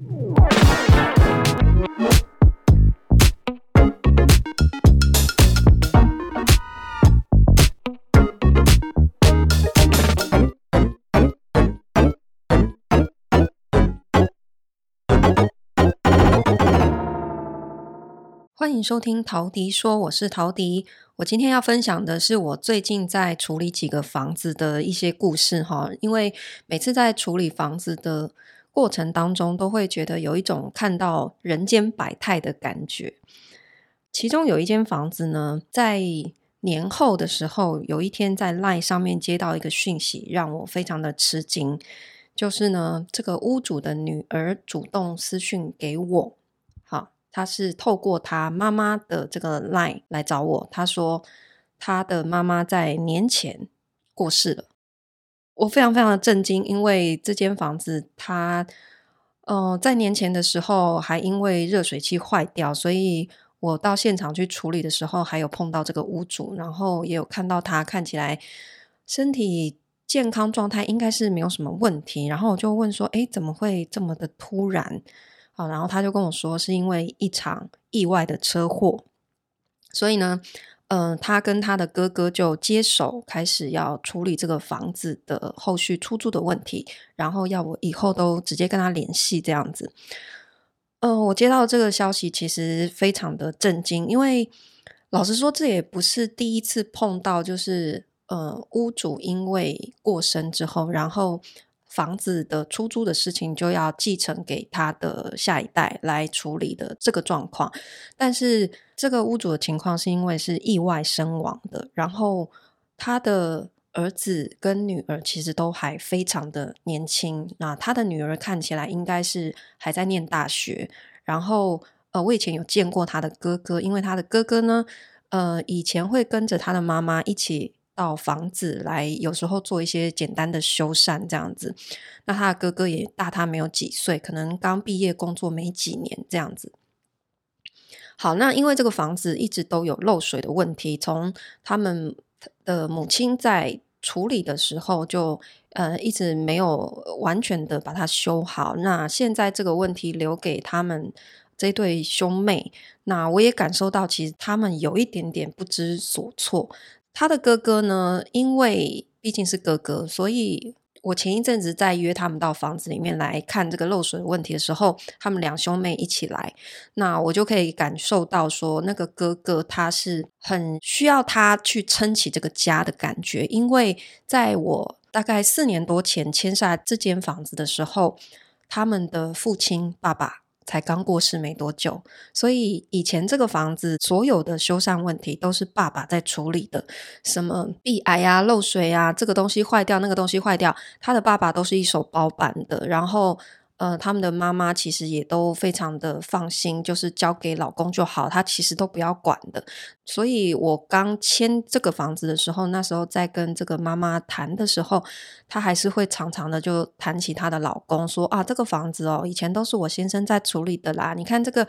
欢迎收听陶迪说，我是陶迪。我今天要分享的是我最近在处理几个房子的一些故事哈。因为每次在处理房子的过程当中，都会觉得有一种看到人间百态的感觉。其中有一间房子呢，在年后的时候，有一天在 LINE 上面接到一个讯息，让我非常的吃惊。就是呢，这个屋主的女儿主动私讯给我。好他是透过他妈妈的这个 line 来找我。他说他的妈妈在年前过世了。我非常非常的震惊，因为这间房子它呃在年前的时候还因为热水器坏掉，所以我到现场去处理的时候，还有碰到这个屋主，然后也有看到他看起来身体健康状态应该是没有什么问题。然后我就问说：“诶，怎么会这么的突然？”然后他就跟我说，是因为一场意外的车祸，所以呢，嗯、他跟他的哥哥就接手开始要处理这个房子的后续出租的问题，然后要我以后都直接跟他联系这样子。嗯、我接到这个消息，其实非常的震惊，因为老实说，这也不是第一次碰到，就是呃，屋主因为过身之后，然后。房子的出租的事情就要继承给他的下一代来处理的这个状况，但是这个屋主的情况是因为是意外身亡的，然后他的儿子跟女儿其实都还非常的年轻，那他的女儿看起来应该是还在念大学，然后呃，我以前有见过他的哥哥，因为他的哥哥呢，呃，以前会跟着他的妈妈一起。到房子来，有时候做一些简单的修缮这样子。那他的哥哥也大他没有几岁，可能刚毕业工作没几年这样子。好，那因为这个房子一直都有漏水的问题，从他们的母亲在处理的时候就呃一直没有完全的把它修好。那现在这个问题留给他们这对兄妹，那我也感受到其实他们有一点点不知所措。他的哥哥呢，因为毕竟是哥哥，所以我前一阵子在约他们到房子里面来看这个漏水问题的时候，他们两兄妹一起来，那我就可以感受到说，那个哥哥他是很需要他去撑起这个家的感觉，因为在我大概四年多前签下这间房子的时候，他们的父亲爸爸。才刚过世没多久，所以以前这个房子所有的修缮问题都是爸爸在处理的，什么壁癌啊、漏水啊，这个东西坏掉，那个东西坏掉，他的爸爸都是一手包办的，然后。呃，他们的妈妈其实也都非常的放心，就是交给老公就好，她其实都不要管的。所以我刚签这个房子的时候，那时候在跟这个妈妈谈的时候，她还是会常常的就谈起她的老公，说啊，这个房子哦，以前都是我先生在处理的啦，你看这个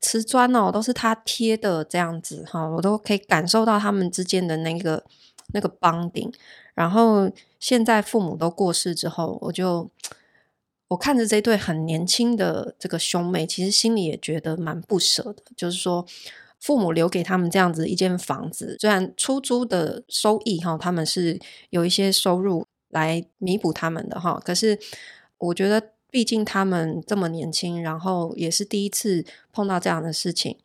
瓷砖哦，都是他贴的这样子哈，我都可以感受到他们之间的那个那个 bonding。然后现在父母都过世之后，我就。我看着这对很年轻的这个兄妹，其实心里也觉得蛮不舍的。就是说，父母留给他们这样子一间房子，虽然出租的收益哈，他们是有一些收入来弥补他们的哈，可是我觉得，毕竟他们这么年轻，然后也是第一次碰到这样的事情，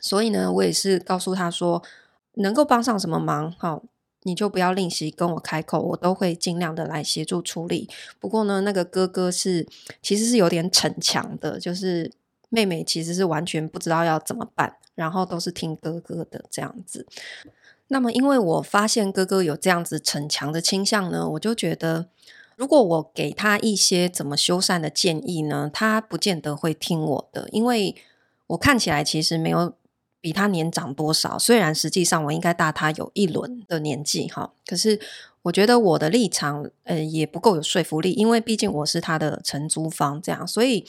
所以呢，我也是告诉他说，能够帮上什么忙哈。你就不要吝惜跟我开口，我都会尽量的来协助处理。不过呢，那个哥哥是其实是有点逞强的，就是妹妹其实是完全不知道要怎么办，然后都是听哥哥的这样子。那么，因为我发现哥哥有这样子逞强的倾向呢，我就觉得如果我给他一些怎么修缮的建议呢，他不见得会听我的，因为我看起来其实没有。比他年长多少？虽然实际上我应该大他有一轮的年纪哈，可是我觉得我的立场呃也不够有说服力，因为毕竟我是他的承租方，这样，所以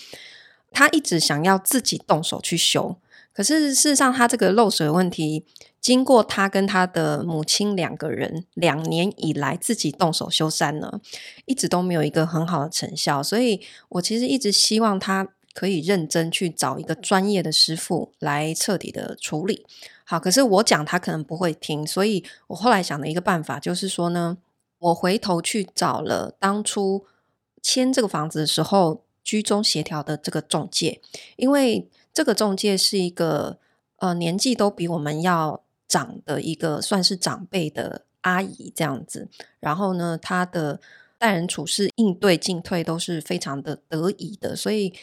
他一直想要自己动手去修。可是事实上，他这个漏水问题，经过他跟他的母亲两个人两年以来自己动手修缮呢，一直都没有一个很好的成效。所以我其实一直希望他可以认真去找一个专业的师傅来彻底的处理。好，可是我讲他可能不会听，所以我后来想的一个办法就是说呢，我回头去找了当初签这个房子的时候居中协调的这个中介，因为这个中介是一个呃年纪都比我们要长的一个算是长辈的阿姨这样子，然后呢，她的待人处事、应对进退都是非常的得宜的，所以。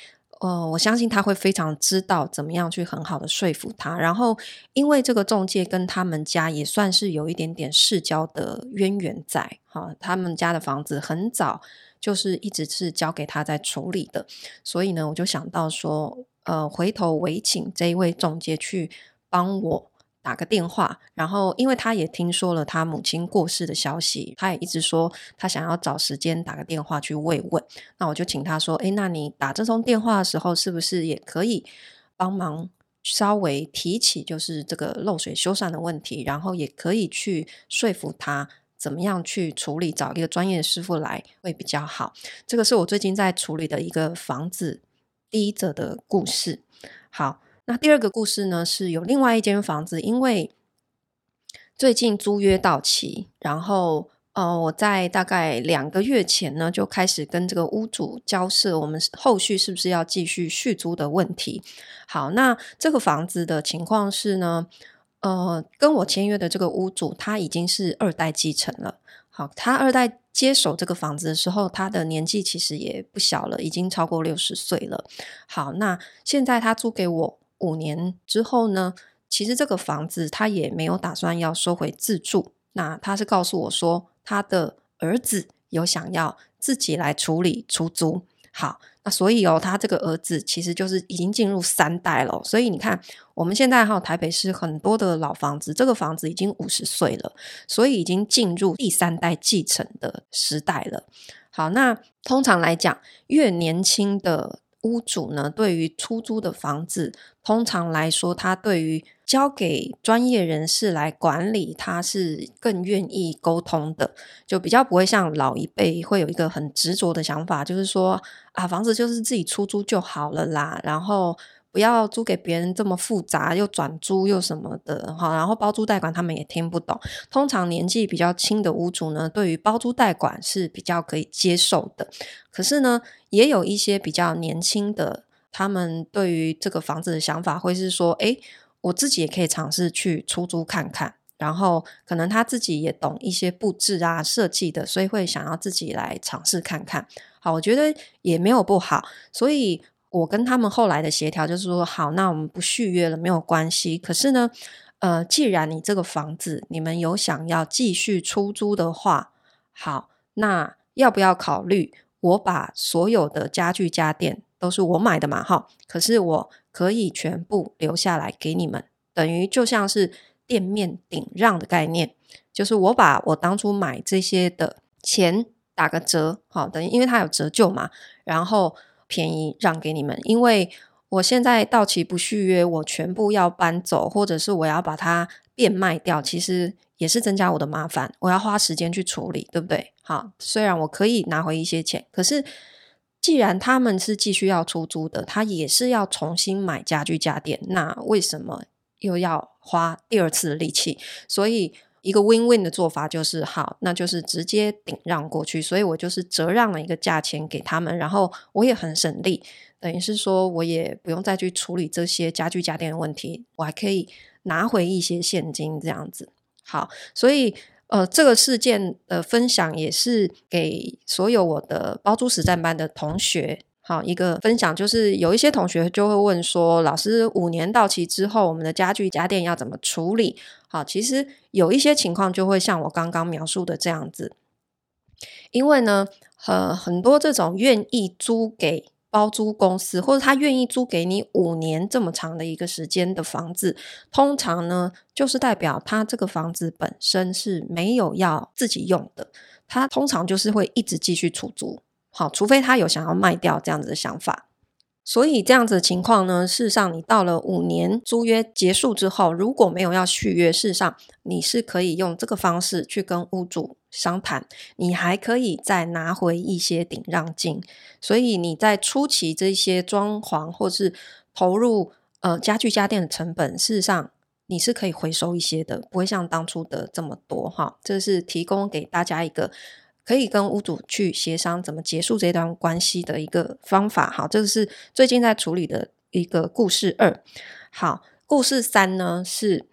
呃，我相信他会非常知道怎么样去很好的说服他。然后，因为这个中介跟他们家也算是有一点点世交的渊源在，哈，他们家的房子很早就是一直是交给他在处理的，所以呢，我就想到说，呃，回头委请这一位中介去帮我。打个电话，然后因为他也听说了他母亲过世的消息，他也一直说他想要找时间打个电话去慰问。那我就请他说：“诶，那你打这通电话的时候，是不是也可以帮忙稍微提起就是这个漏水修缮的问题，然后也可以去说服他怎么样去处理，找一个专业的师傅来会比较好。”这个是我最近在处理的一个房子第一则的故事。好。那第二个故事呢，是有另外一间房子，因为最近租约到期，然后呃，我在大概两个月前呢，就开始跟这个屋主交涉，我们后续是不是要继续续租的问题。好，那这个房子的情况是呢，呃，跟我签约的这个屋主他已经是二代继承了。好，他二代接手这个房子的时候，他的年纪其实也不小了，已经超过六十岁了。好，那现在他租给我。五年之后呢，其实这个房子他也没有打算要收回自住。那他是告诉我说，他的儿子有想要自己来处理出租。好，那所以哦，他这个儿子其实就是已经进入三代了。所以你看，我们现在还有台北市很多的老房子，这个房子已经五十岁了，所以已经进入第三代继承的时代了。好，那通常来讲，越年轻的。屋主呢，对于出租的房子，通常来说，他对于交给专业人士来管理，他是更愿意沟通的，就比较不会像老一辈会有一个很执着的想法，就是说啊，房子就是自己出租就好了啦，然后。不要租给别人这么复杂，又转租又什么的哈，然后包租代管他们也听不懂。通常年纪比较轻的屋主呢，对于包租代管是比较可以接受的。可是呢，也有一些比较年轻的，他们对于这个房子的想法会是说，诶，我自己也可以尝试去出租看看。然后可能他自己也懂一些布置啊、设计的，所以会想要自己来尝试看看。好，我觉得也没有不好，所以。我跟他们后来的协调就是说，好，那我们不续约了，没有关系。可是呢，呃，既然你这个房子你们有想要继续出租的话，好，那要不要考虑我把所有的家具家电都是我买的嘛？哈，可是我可以全部留下来给你们，等于就像是店面顶让的概念，就是我把我当初买这些的钱打个折，好，等于因为它有折旧嘛，然后。便宜让给你们，因为我现在到期不续约，我全部要搬走，或者是我要把它变卖掉，其实也是增加我的麻烦，我要花时间去处理，对不对？好，虽然我可以拿回一些钱，可是既然他们是继续要出租的，他也是要重新买家具家电，那为什么又要花第二次的力气？所以。一个 win-win 的做法就是好，那就是直接顶让过去，所以我就是折让了一个价钱给他们，然后我也很省力，等于是说我也不用再去处理这些家具家电的问题，我还可以拿回一些现金这样子。好，所以呃，这个事件的分享也是给所有我的包租实战班的同学。好，一个分享就是有一些同学就会问说，老师五年到期之后，我们的家具家电要怎么处理？好，其实有一些情况就会像我刚刚描述的这样子，因为呢，呃，很多这种愿意租给包租公司，或者他愿意租给你五年这么长的一个时间的房子，通常呢，就是代表他这个房子本身是没有要自己用的，他通常就是会一直继续出租。好，除非他有想要卖掉这样子的想法。所以这样子的情况呢，事实上你到了五年租约结束之后，如果没有要续约，事实上你是可以用这个方式去跟屋主商谈，你还可以再拿回一些顶让金。所以你在初期这些装潢或是投入呃家具家电的成本，事实上你是可以回收一些的，不会像当初的这么多哈。这是提供给大家一个。可以跟屋主去协商怎么结束这段关系的一个方法。好，这个是最近在处理的一个故事二。好，故事三呢是，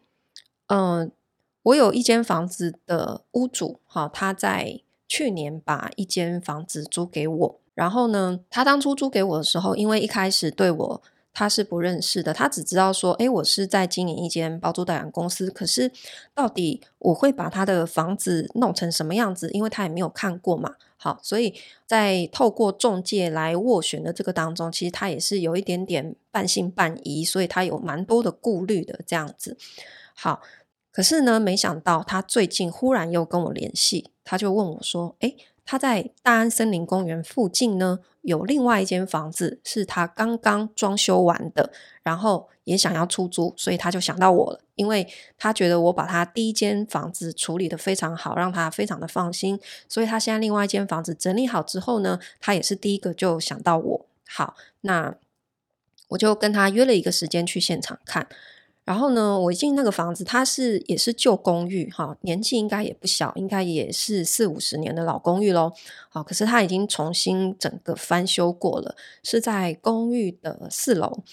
嗯、我有一间房子的屋主，好，他在去年把一间房子租给我，然后呢，他当初租给我的时候，因为一开始对我。他是不认识的，他只知道说，诶，我是在经营一间包租代管公司。可是，到底我会把他的房子弄成什么样子？因为他也没有看过嘛。好，所以在透过中介来斡旋的这个当中，其实他也是有一点点半信半疑，所以他有蛮多的顾虑的这样子。好，可是呢，没想到他最近忽然又跟我联系，他就问我说，诶。他在大安森林公园附近呢，有另外一间房子是他刚刚装修完的，然后也想要出租，所以他就想到我了，因为他觉得我把他第一间房子处理得非常好，让他非常的放心，所以他现在另外一间房子整理好之后呢，他也是第一个就想到我。好，那我就跟他约了一个时间去现场看。然后呢，我一进那个房子，它是也是旧公寓哈，年纪应该也不小，应该也是四五十年的老公寓喽。好，可是它已经重新整个翻修过了，是在公寓的四楼。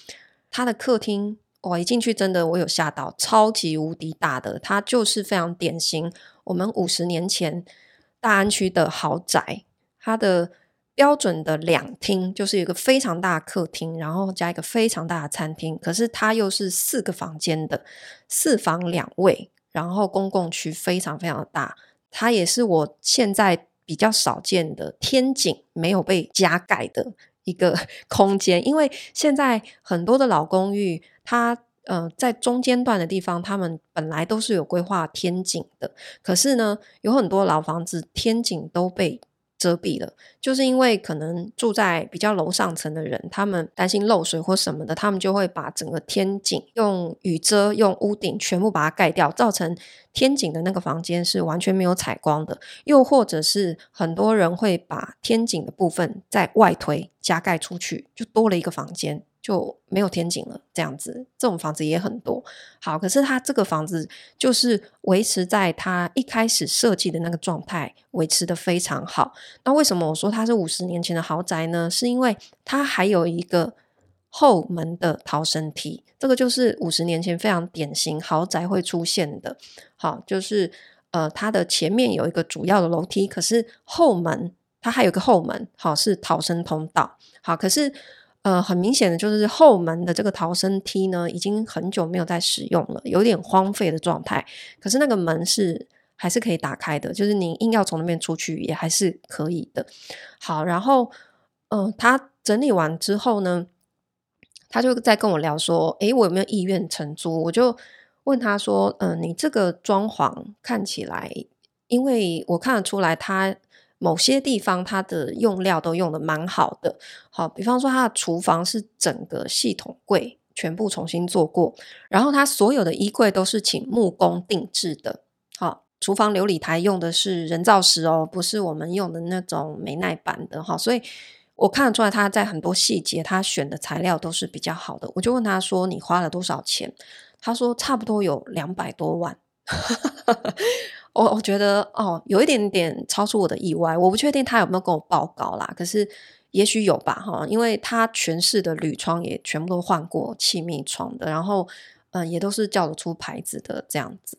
它的客厅，我一进去真的我有吓到，超级无敌大的，它就是非常典型我们五十年前大安区的豪宅，它的。标准的两厅就是一个非常大的客厅，然后加一个非常大的餐厅。可是它又是四个房间的四房两卫，然后公共区非常非常的大。它也是我现在比较少见的天井没有被加盖的一个 空间，因为现在很多的老公寓，它呃在中间段的地方，他们本来都是有规划天井的，可是呢，有很多老房子天井都被遮蔽了，就是因为可能住在比较楼上层的人，他们担心漏水或什么的，他们就会把整个天井用雨遮、用屋顶全部把它盖掉，造成天井的那个房间是完全没有采光的。又或者是很多人会把天井的部分在外推加盖出去，就多了一个房间。就没有天井了，这样子，这种房子也很多。好，可是它这个房子就是维持在它一开始设计的那个状态，维持得非常好。那为什么我说它是五十年前的豪宅呢？是因为它还有一个后门的逃生梯，这个就是五十年前非常典型豪宅会出现的。好，就是呃，它的前面有一个主要的楼梯，可是后门它还有个后门，好，是逃生通道。好，可是。呃，很明显的就是后门的这个逃生梯呢，已经很久没有在使用了，有点荒废的状态。可是那个门是还是可以打开的，就是你硬要从那边出去也还是可以的。好，然后，嗯、他整理完之后呢，他就在跟我聊说，诶，我有没有意愿承租？我就问他说，嗯、你这个装潢看起来，因为我看得出来他。某些地方它的用料都用得蛮好的，好，比方说它的厨房是整个系统柜全部重新做过，然后它所有的衣柜都是请木工定制的，好，厨房琉璃台用的是人造石哦，不是我们用的那种美耐板的哈，所以我看得出来他在很多细节他选的材料都是比较好的，我就问他说，你花了多少钱？他说差不多有两百多万。我我觉得哦，有一点点超出我的意外，我不确定他有没有跟我报告啦，可是也许有吧哈，因为他全市的铝窗也全部都换过气密窗的，然后嗯、也都是叫得出牌子的这样子。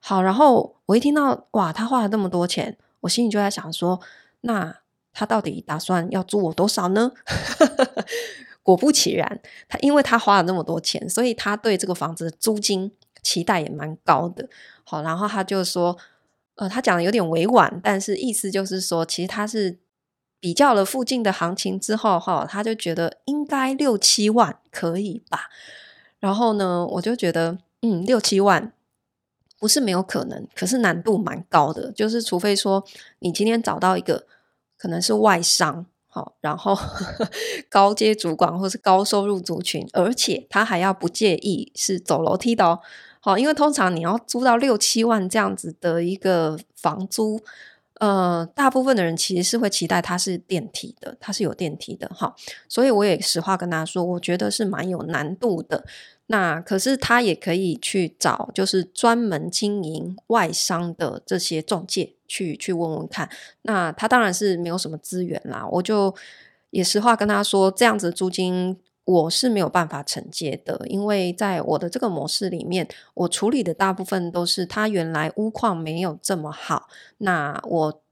好，然后我一听到哇，他花了那么多钱，我心里就在想说，那他到底打算要租我多少呢？果不其然，他因为他花了那么多钱，所以他对这个房子的租金期待也蛮高的。好，然后他就说。呃，他讲的有点委婉，但是意思就是说，其实他是比较了附近的行情之后，哈，他就觉得应该六七万可以吧。然后呢，我就觉得，嗯，六七万不是没有可能，可是难度蛮高的。就是除非说你今天找到一个可能是外商，好，然后 高阶主管或是高收入族群，而且他还要不介意是走楼梯的哦。哦，因为通常你要租到六七万这样子的一个房租，呃，大部分的人其实是会期待它是电梯的，它是有电梯的哈。所以我也实话跟他说，我觉得是蛮有难度的。那可是他也可以去找，就是专门经营外商的这些中介去去问问看。那他当然是没有什么资源啦，我就也实话跟他说，这样子租金我是没有办法承接的，因为在我的这个模式里面，我处理的大部分都是他原来屋况没有这么好，那我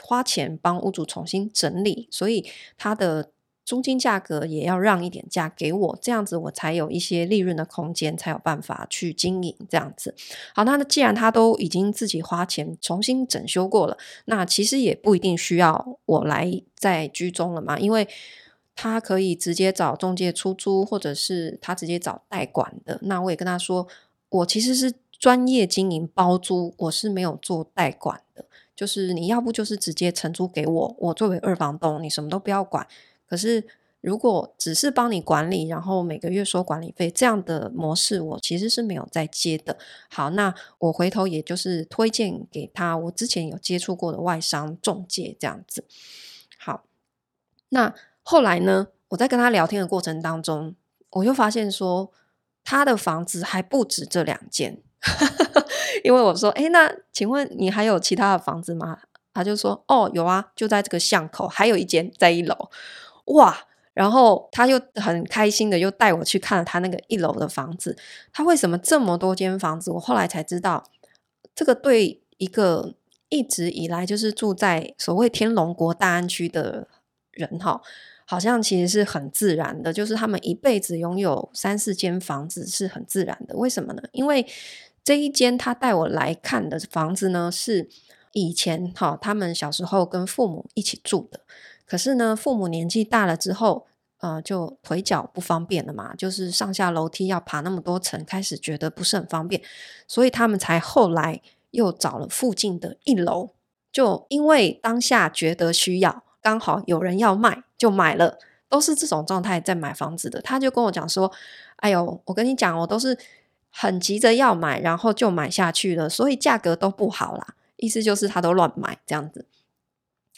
花钱帮屋主重新整理，所以他的。租金价格也要让一点价给我，这样子我才有一些利润的空间，才有办法去经营这样子。好，那既然他都已经自己花钱重新整修过了，那其实也不一定需要我来再居中了嘛，因为他可以直接找中介出租，或者是他直接找代管的。那我也跟他说，我其实是专业经营包租，我是没有做代管的，就是你要不就是直接承租给我，我作为二房东，你什么都不要管。可是，如果只是帮你管理，然后每个月收管理费这样的模式，我其实是没有在接的。好，那我回头也就是推荐给他，我之前有接触过的外商中介这样子。好，那后来呢，我在跟他聊天的过程当中，我就发现说，他的房子还不止这两间，因为我说，诶，那请问你还有其他的房子吗？他就说，哦，有啊，就在这个巷口，还有一间在一楼。哇！然后他又很开心的又带我去看了他那个一楼的房子。他为什么这么多间房子？我后来才知道，这个对一个一直以来就是住在所谓天龙国大安区的人哈，好像其实是很自然的，就是他们一辈子拥有三四间房子是很自然的。为什么呢？因为这一间他带我来看的房子呢，是以前哈他们小时候跟父母一起住的。可是呢，父母年纪大了之后，呃，就腿脚不方便了嘛，就是上下楼梯要爬那么多层，开始觉得不是很方便，所以他们才后来又找了附近的一楼，就因为当下觉得需要，刚好有人要卖，就买了，都是这种状态在买房子的。他就跟我讲说：“哎呦，我跟你讲，我都是很急着要买，然后就买下去了，所以价格都不好啦。”意思就是他都乱买这样子。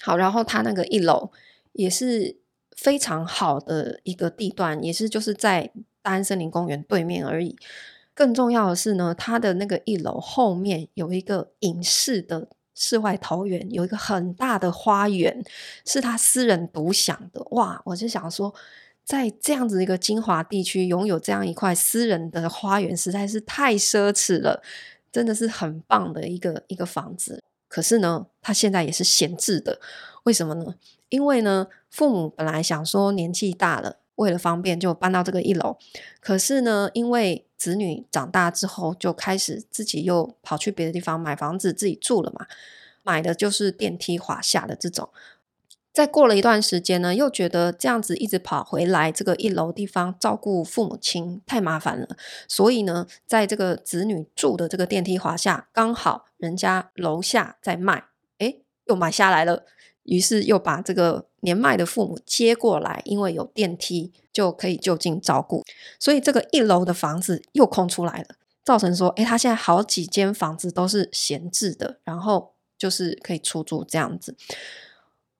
好，然后他那个一楼也是非常好的一个地段，也是就是在大安森林公园对面而已。更重要的是呢，他的那个一楼后面有一个隐士的世外桃源，有一个很大的花园，是他私人独享的。哇，我就想说，在这样子一个精华地区拥有这样一块私人的花园，实在是太奢侈了，真的是很棒的一个一个房子。可是呢，他现在也是闲置的，为什么呢？因为呢，父母本来想说年纪大了，为了方便就搬到这个一楼。可是呢，因为子女长大之后，就开始自己又跑去别的地方买房子自己住了嘛，买的就是电梯滑下的这种。再过了一段时间呢，又觉得这样子一直跑回来这个一楼地方照顾父母亲太麻烦了，所以呢，在这个子女住的这个电梯滑下，刚好人家楼下在卖，诶，又买下来了，于是又把这个年迈的父母接过来，因为有电梯就可以就近照顾，所以这个一楼的房子又空出来了，造成说，诶，他现在好几间房子都是闲置的，然后就是可以出租这样子。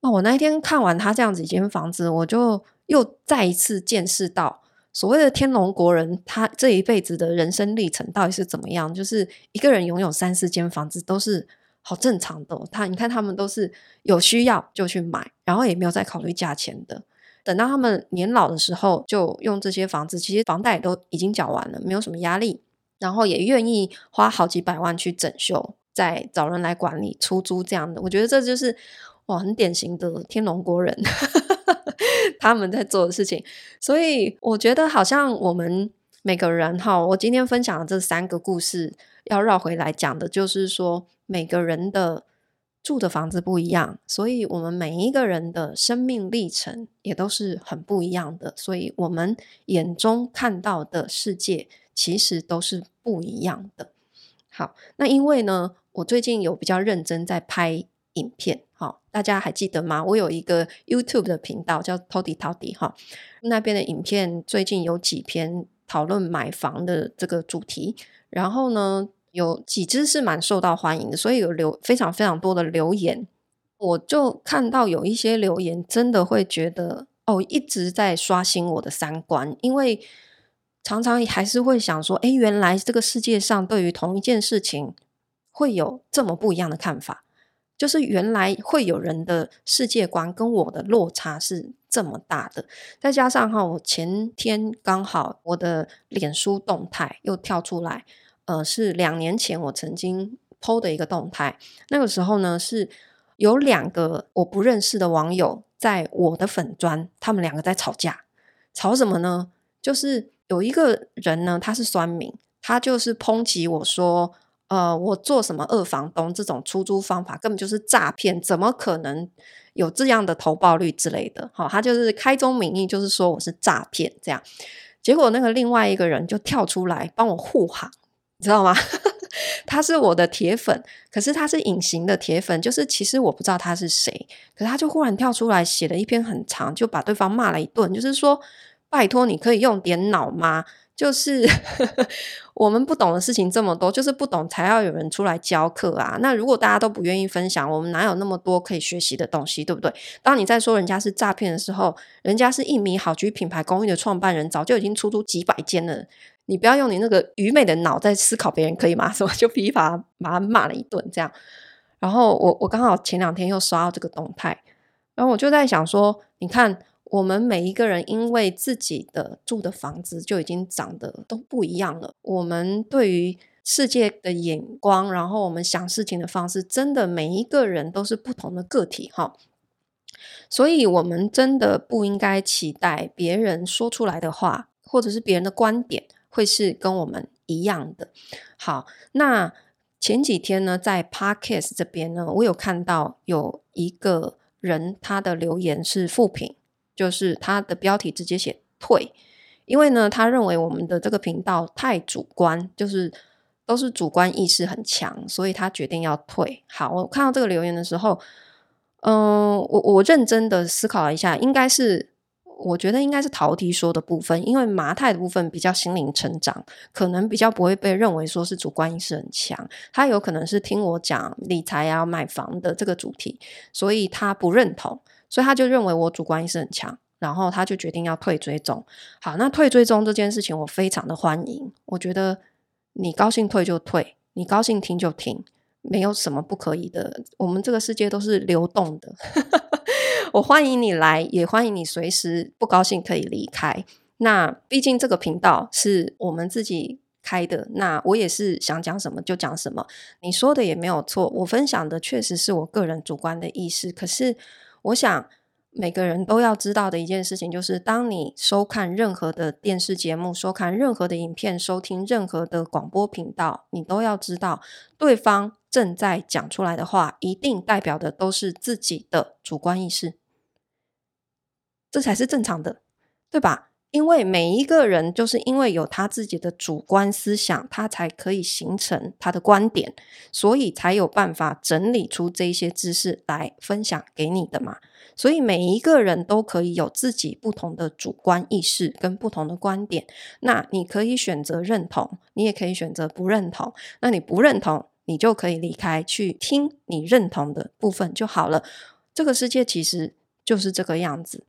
我那一天看完他这样子一间房子，我就又再一次见识到所谓的天龙国人，他这一辈子的人生历程到底是怎么样？就是一个人拥有三四间房子都是好正常的。他你看，他们都是有需要就去买，然后也没有再考虑价钱的。等到他们年老的时候，就用这些房子，其实房贷都已经缴完了，没有什么压力，然后也愿意花好几百万去整修，再找人来管理出租这样的。我觉得这就是。哇，很典型的天龙国人，他们在做的事情，所以我觉得好像我们每个人哈，我今天分享的这三个故事，要绕回来讲的就是说，每个人的住的房子不一样，所以我们每一个人的生命历程也都是很不一样的，所以我们眼中看到的世界其实都是不一样的。好，那因为呢，我最近有比较认真在拍。影片，好，大家还记得吗？我有一个 YouTube 的频道叫 Toddy 陶迪哈，那边的影片最近有几篇讨论买房的这个主题，然后呢，有几支是蛮受到欢迎的，所以有留非常非常多的留言，我就看到有一些留言真的会觉得哦，一直在刷新我的三观，因为。常常还是会想说，诶，原来这个世界上对于同一件事情会有这么不一样的看法，就是原来会有人的世界观跟我的落差是这么大的。再加上哈，我前天刚好我的脸书动态又跳出来，呃，是两年前我曾经 PO 的一个动态，那个时候呢是有两个我不认识的网友在我的粉专，他们两个在吵架，吵什么呢？就是。有一个人呢，他是酸民，他就是抨击我说，呃，我做什么二房东这种出租方法根本就是诈骗，怎么可能有这样的投报率之类的？好，他就是开宗明义就是说我是诈骗这样。结果那个另外一个人就跳出来帮我护航，你知道吗？他是我的铁粉，可是他是隐形的铁粉，就是其实我不知道他是谁，可是他就忽然跳出来写了一篇很长，就把对方骂了一顿，就是说。拜托，你可以用点脑吗？就是 我们不懂的事情这么多，就是不懂才要有人出来教课啊。那如果大家都不愿意分享，我们哪有那么多可以学习的东西，对不对？当你在说人家是诈骗的时候，人家是一米好居品牌公寓的创办人，早就已经出租几百间了。你不要用你那个愚昧的脑在思考别人，可以吗？什么就噼啪把他骂了一顿这样。然后我我刚好前两天又刷到这个动态，然后我就在想说，你看。我们每一个人因为自己的住的房子就已经长得都不一样了。我们对于世界的眼光，然后我们想事情的方式，真的每一个人都是不同的个体哈。所以，我们真的不应该期待别人说出来的话，或者是别人的观点，会是跟我们一样的。好，那前几天呢，在 Podcast 这边呢，我有看到有一个人他的留言是负评。就是他的标题直接写退，因为呢，他认为我们的这个频道太主观，就是都是主观意识很强，所以他决定要退。好，我看到这个留言的时候，嗯，我我认真的思考了一下，应该是我觉得应该是陶笛说的部分，因为麻太的部分比较心灵成长，可能比较不会被认为说是主观意识很强，他有可能是听我讲理财啊、买房的这个主题，所以他不认同。所以他就认为我主观意识很强，然后他就决定要退追踪。好，那退追踪这件事情我非常的欢迎。我觉得你高兴退就退，你高兴听就听，没有什么不可以的。我们这个世界都是流动的，我欢迎你来，也欢迎你随时不高兴可以离开。那毕竟这个频道是我们自己开的，那我也是想讲什么就讲什么。你说的也没有错，我分享的确实是我个人主观的意识，可是。我想每个人都要知道的一件事情，就是当你收看任何的电视节目、收看任何的影片、收听任何的广播频道，你都要知道，对方正在讲出来的话，一定代表的都是自己的主观意识，这才是正常的，对吧？因为每一个人就是因为有他自己的主观思想，他才可以形成他的观点，所以才有办法整理出这些知识来分享给你的嘛。所以每一个人都可以有自己不同的主观意识跟不同的观点。那你可以选择认同，你也可以选择不认同。那你不认同，你就可以离开，去听你认同的部分就好了。这个世界其实就是这个样子。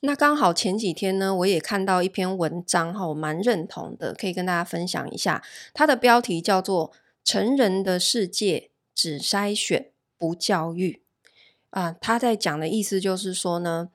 那刚好前几天呢，我也看到一篇文章哈，我蛮认同的，可以跟大家分享一下。它的标题叫做“成人的世界只筛选不教育”。啊，他在讲的意思就是说呢，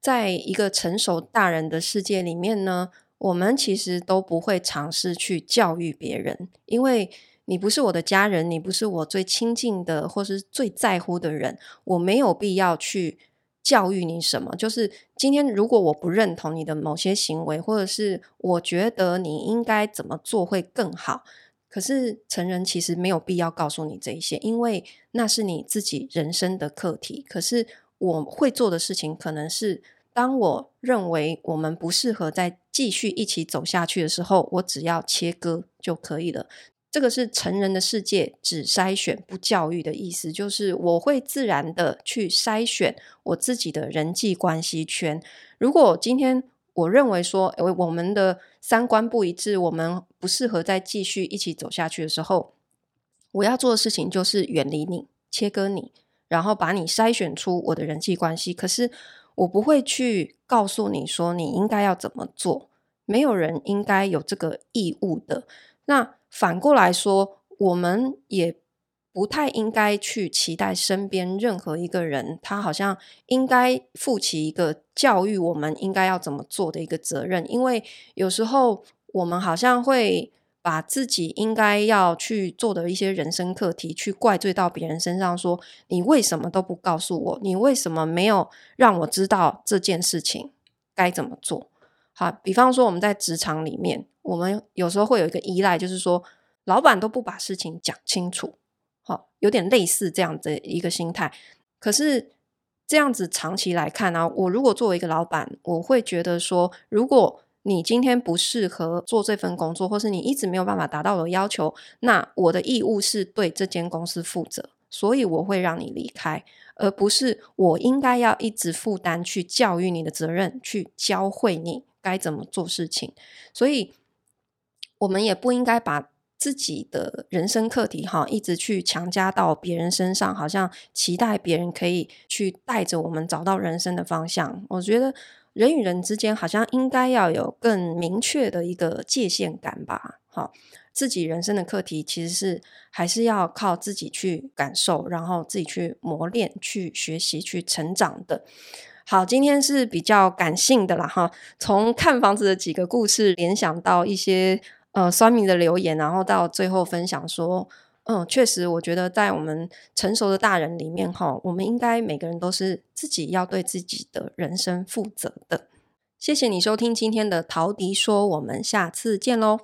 在一个成熟大人的世界里面呢，我们其实都不会尝试去教育别人，因为你不是我的家人，你不是我最亲近的或是最在乎的人，我没有必要去。教育你什么？就是今天，如果我不认同你的某些行为，或者是我觉得你应该怎么做会更好，可是成人其实没有必要告诉你这一些，因为那是你自己人生的课题。可是我会做的事情，可能是当我认为我们不适合再继续一起走下去的时候，我只要切割就可以了。这个是成人的世界，只筛选不教育的意思，就是我会自然的去筛选我自己的人际关系圈。如果今天我认为说，诶，我们的三观不一致，我们不适合再继续一起走下去的时候，我要做的事情就是远离你，切割你，然后把你筛选出我的人际关系。可是我不会去告诉你说你应该要怎么做，没有人应该有这个义务的。那反过来说，我们也不太应该去期待身边任何一个人，他好像应该负起一个教育我们应该要怎么做的一个责任，因为有时候我们好像会把自己应该要去做的一些人生课题，去怪罪到别人身上，说你为什么都不告诉我，你为什么没有让我知道这件事情该怎么做？好，比方说我们在职场里面。我们有时候会有一个依赖，就是说，老板都不把事情讲清楚，好，有点类似这样的一个心态。可是这样子长期来看呢、我如果作为一个老板，我会觉得说，如果你今天不适合做这份工作，或是你一直没有办法达到我的要求，那我的义务是对这间公司负责，所以我会让你离开，而不是我应该要一直负担去教育你的责任，去教会你该怎么做事情，所以。我们也不应该把自己的人生课题哈，一直去强加到别人身上，好像期待别人可以去带着我们找到人生的方向。我觉得人与人之间好像应该要有更明确的一个界限感吧。好，自己人生的课题其实是还是要靠自己去感受，然后自己去磨练、去学习、去成长的。好，今天是比较感性的啦哈，从看房子的几个故事联想到一些。呃酸米的留言然后到最后分享说嗯确实我觉得在我们成熟的大人里面哈我们应该每个人都是自己要对自己的人生负责的。谢谢你收听今天的陶笛说我们下次见喽